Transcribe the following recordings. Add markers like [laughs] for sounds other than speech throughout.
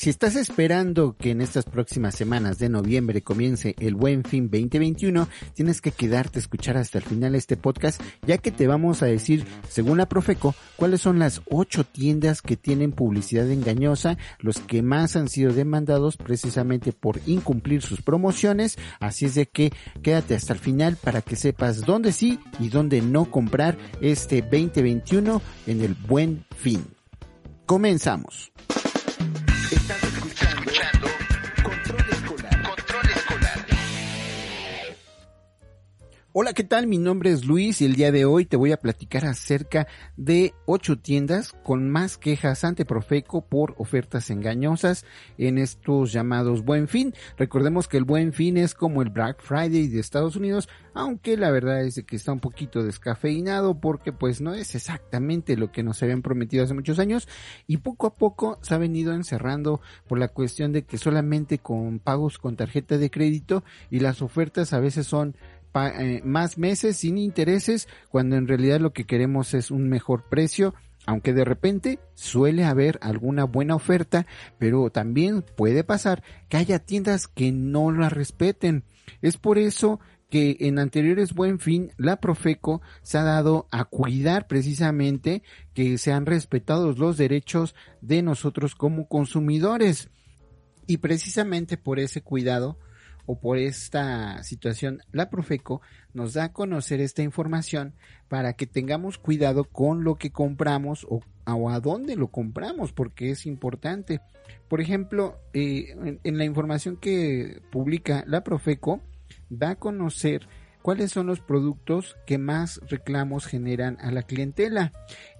Si estás esperando que en estas próximas semanas de noviembre comience el Buen Fin 2021, tienes que quedarte a escuchar hasta el final este podcast, ya que te vamos a decir, según la Profeco, cuáles son las ocho tiendas que tienen publicidad engañosa, los que más han sido demandados precisamente por incumplir sus promociones, así es de que quédate hasta el final para que sepas dónde sí y dónde no comprar este 2021 en el Buen Fin. Comenzamos. Hola, ¿qué tal? Mi nombre es Luis y el día de hoy te voy a platicar acerca de ocho tiendas con más quejas ante Profeco por ofertas engañosas en estos llamados Buen Fin. Recordemos que el Buen Fin es como el Black Friday de Estados Unidos, aunque la verdad es que está un poquito descafeinado porque pues no es exactamente lo que nos habían prometido hace muchos años y poco a poco se ha venido encerrando por la cuestión de que solamente con pagos con tarjeta de crédito y las ofertas a veces son eh, más meses sin intereses cuando en realidad lo que queremos es un mejor precio aunque de repente suele haber alguna buena oferta, pero también puede pasar que haya tiendas que no la respeten. Es por eso que en anteriores buen fin la Profeco se ha dado a cuidar precisamente que sean respetados los derechos de nosotros como consumidores. Y precisamente por ese cuidado o por esta situación, la Profeco nos da a conocer esta información para que tengamos cuidado con lo que compramos o, a dónde lo compramos, porque es importante. Por ejemplo, eh, en, en la información que publica la Profeco, da a conocer cuáles son los productos que más reclamos generan a la clientela.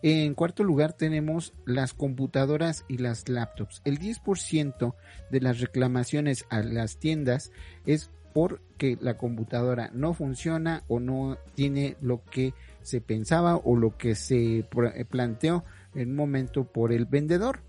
En cuarto lugar tenemos las computadoras y las laptops. El 10% de las reclamaciones a las tiendas es porque la computadora no funciona o no tiene lo que se pensaba o lo que se planteó en un momento por el vendedor.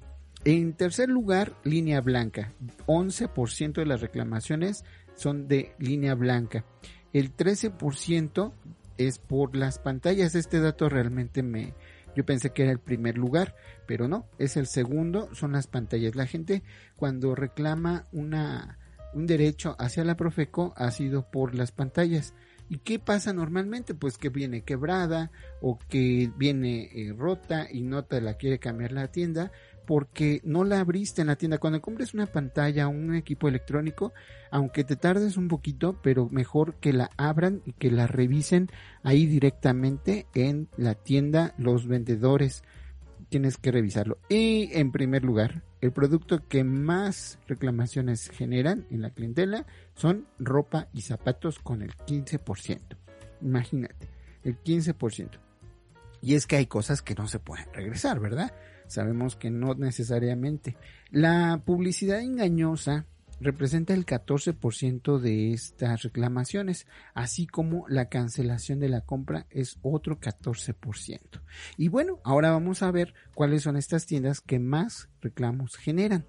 En tercer lugar, línea blanca. 11% de las reclamaciones son de línea blanca. El 13% es por las pantallas. Este dato realmente me, yo pensé que era el primer lugar, pero no, es el segundo, son las pantallas. La gente cuando reclama una, un derecho hacia la Profeco ha sido por las pantallas. ¿Y qué pasa normalmente? Pues que viene quebrada o que viene eh, rota y no te la quiere cambiar la tienda porque no la abriste en la tienda. Cuando compres una pantalla o un equipo electrónico, aunque te tardes un poquito, pero mejor que la abran y que la revisen ahí directamente en la tienda los vendedores. Tienes que revisarlo. Y en primer lugar, el producto que más reclamaciones generan en la clientela son ropa y zapatos con el 15%. Imagínate, el 15%. Y es que hay cosas que no se pueden regresar, ¿verdad? Sabemos que no necesariamente. La publicidad engañosa representa el 14% de estas reclamaciones, así como la cancelación de la compra es otro 14%. Y bueno, ahora vamos a ver cuáles son estas tiendas que más reclamos generan.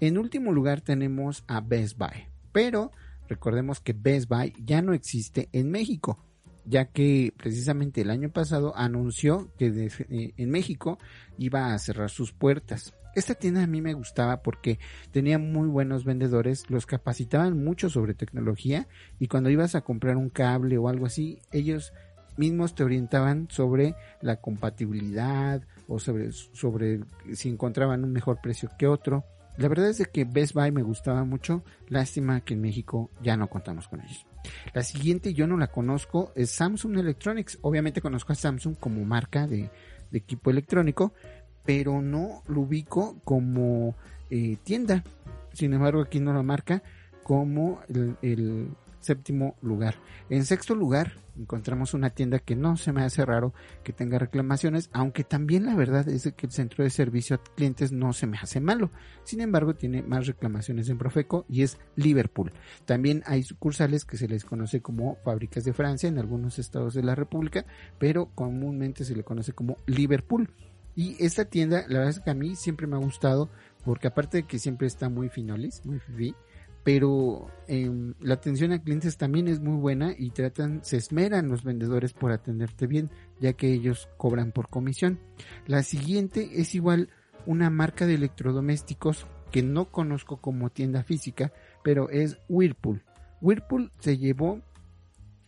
En último lugar tenemos a Best Buy, pero recordemos que Best Buy ya no existe en México ya que precisamente el año pasado anunció que eh, en México iba a cerrar sus puertas. Esta tienda a mí me gustaba porque tenía muy buenos vendedores, los capacitaban mucho sobre tecnología y cuando ibas a comprar un cable o algo así, ellos mismos te orientaban sobre la compatibilidad o sobre, sobre si encontraban un mejor precio que otro. La verdad es de que Best Buy me gustaba mucho, lástima que en México ya no contamos con ellos. La siguiente yo no la conozco, es Samsung Electronics. Obviamente conozco a Samsung como marca de, equipo electrónico, pero no lo ubico como eh, tienda. Sin embargo, aquí no la marca como el séptimo lugar. En sexto lugar, encontramos una tienda que no se me hace raro que tenga reclamaciones, aunque también la verdad es que el centro de servicio a clientes no se me hace malo. Sin embargo, tiene más reclamaciones en Profeco y es Liverpool. También hay sucursales que se les conoce como fábricas de Francia en algunos estados de la República, pero comúnmente se le conoce como Liverpool. Y esta tienda, la verdad es que a mí siempre me ha gustado porque aparte de que siempre está muy finolis, muy fifi, pero em, la atención a clientes también es muy buena y tratan, se esmeran los vendedores por atenderte bien, ya que ellos cobran por comisión. La siguiente es igual una marca de electrodomésticos que no conozco como tienda física, pero es Whirlpool. Whirlpool se llevó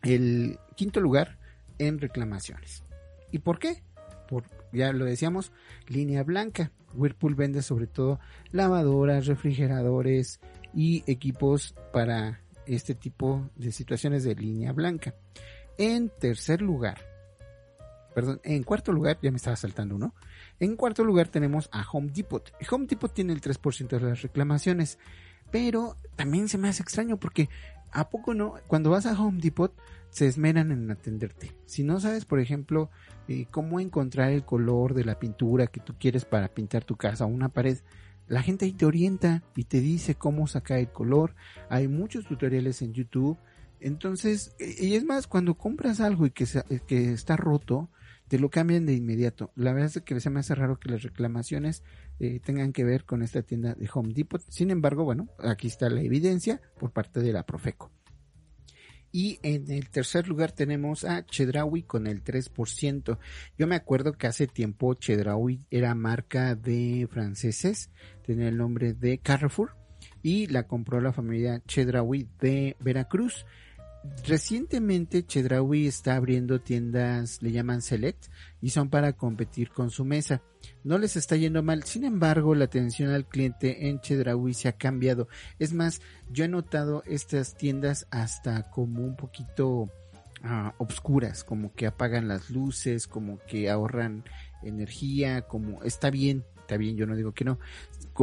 el quinto lugar en reclamaciones. ¿Y por qué? Por, ya lo decíamos, línea blanca. Whirlpool vende sobre todo lavadoras, refrigeradores y equipos para este tipo de situaciones de línea blanca. En tercer lugar, perdón, en cuarto lugar, ya me estaba saltando uno. En cuarto lugar tenemos a Home Depot. Home Depot tiene el 3% de las reclamaciones, pero también se me hace extraño porque ¿a poco no? Cuando vas a Home Depot se esmeran en atenderte. Si no sabes, por ejemplo, eh, cómo encontrar el color de la pintura que tú quieres para pintar tu casa o una pared, la gente ahí te orienta y te dice cómo sacar el color. Hay muchos tutoriales en YouTube. Entonces, y es más, cuando compras algo y que, que está roto, te lo cambian de inmediato. La verdad es que se me hace raro que las reclamaciones eh, tengan que ver con esta tienda de Home Depot. Sin embargo, bueno, aquí está la evidencia por parte de la Profeco. Y en el tercer lugar tenemos a Chedraui con el 3%. Yo me acuerdo que hace tiempo Chedraui era marca de franceses, tenía el nombre de Carrefour y la compró la familia Chedraui de Veracruz. Recientemente Chedraui está abriendo tiendas, le llaman Select, y son para competir con su mesa. No les está yendo mal, sin embargo la atención al cliente en Chedraui se ha cambiado. Es más, yo he notado estas tiendas hasta como un poquito uh, obscuras, como que apagan las luces, como que ahorran energía, como está bien, está bien, yo no digo que no,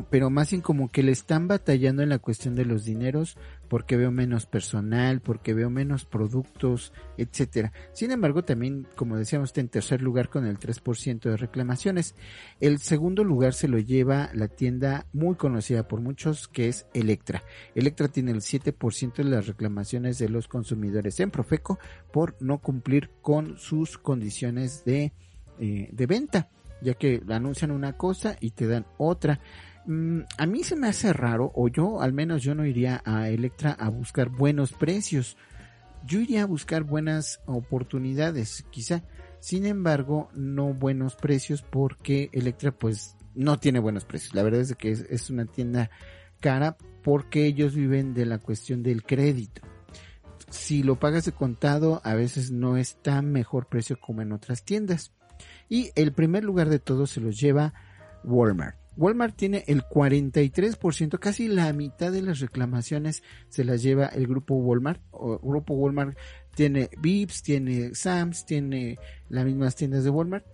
pero más bien como que le están batallando en la cuestión de los dineros porque veo menos personal, porque veo menos productos, etcétera. Sin embargo, también, como decíamos, está en tercer lugar con el 3% de reclamaciones. El segundo lugar se lo lleva la tienda muy conocida por muchos, que es Electra. Electra tiene el 7% de las reclamaciones de los consumidores en Profeco por no cumplir con sus condiciones de, eh, de venta ya que anuncian una cosa y te dan otra. Mm, a mí se me hace raro, o yo al menos yo no iría a Electra a buscar buenos precios. Yo iría a buscar buenas oportunidades, quizá. Sin embargo, no buenos precios porque Electra pues no tiene buenos precios. La verdad es que es, es una tienda cara porque ellos viven de la cuestión del crédito. Si lo pagas de contado, a veces no es tan mejor precio como en otras tiendas. Y el primer lugar de todos se los lleva Walmart. Walmart tiene el 43%, casi la mitad de las reclamaciones se las lleva el grupo Walmart. O, grupo Walmart tiene Vips, tiene Sams, tiene las mismas tiendas de Walmart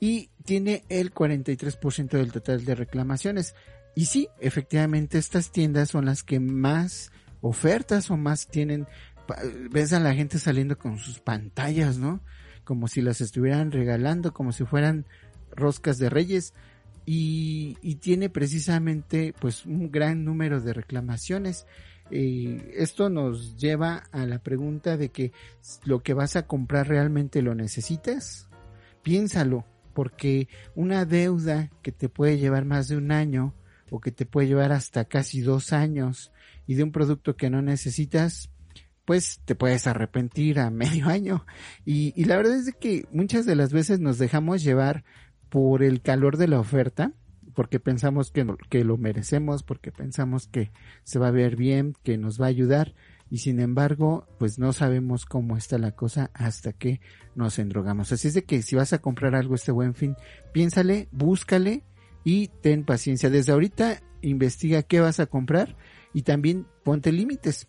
y tiene el 43% del total de reclamaciones. Y sí, efectivamente estas tiendas son las que más ofertas o más tienen, ves a la gente saliendo con sus pantallas, ¿no? Como si las estuvieran regalando, como si fueran roscas de reyes y, tiene precisamente pues un gran número de reclamaciones. Esto nos lleva a la pregunta de que lo que vas a comprar realmente lo necesitas. Piénsalo, porque una deuda que te puede llevar más de un año o que te puede llevar hasta casi dos años y de un producto que no necesitas, pues te puedes arrepentir a [laughs] medio año. Y, y la verdad es que muchas de las veces nos dejamos llevar por el calor de la oferta, porque pensamos que, que lo merecemos, porque pensamos que se va a ver bien, que nos va a ayudar, y sin embargo, pues no sabemos cómo está la cosa hasta que nos endrogamos. Así es de que si vas a comprar algo este buen fin, piénsale, búscale y ten paciencia. Desde ahorita investiga qué vas a comprar y también ponte límites.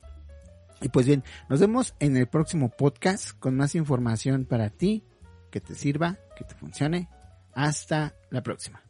Y pues bien, nos vemos en el próximo podcast con más información para ti, que te sirva, que te funcione hasta la próxima.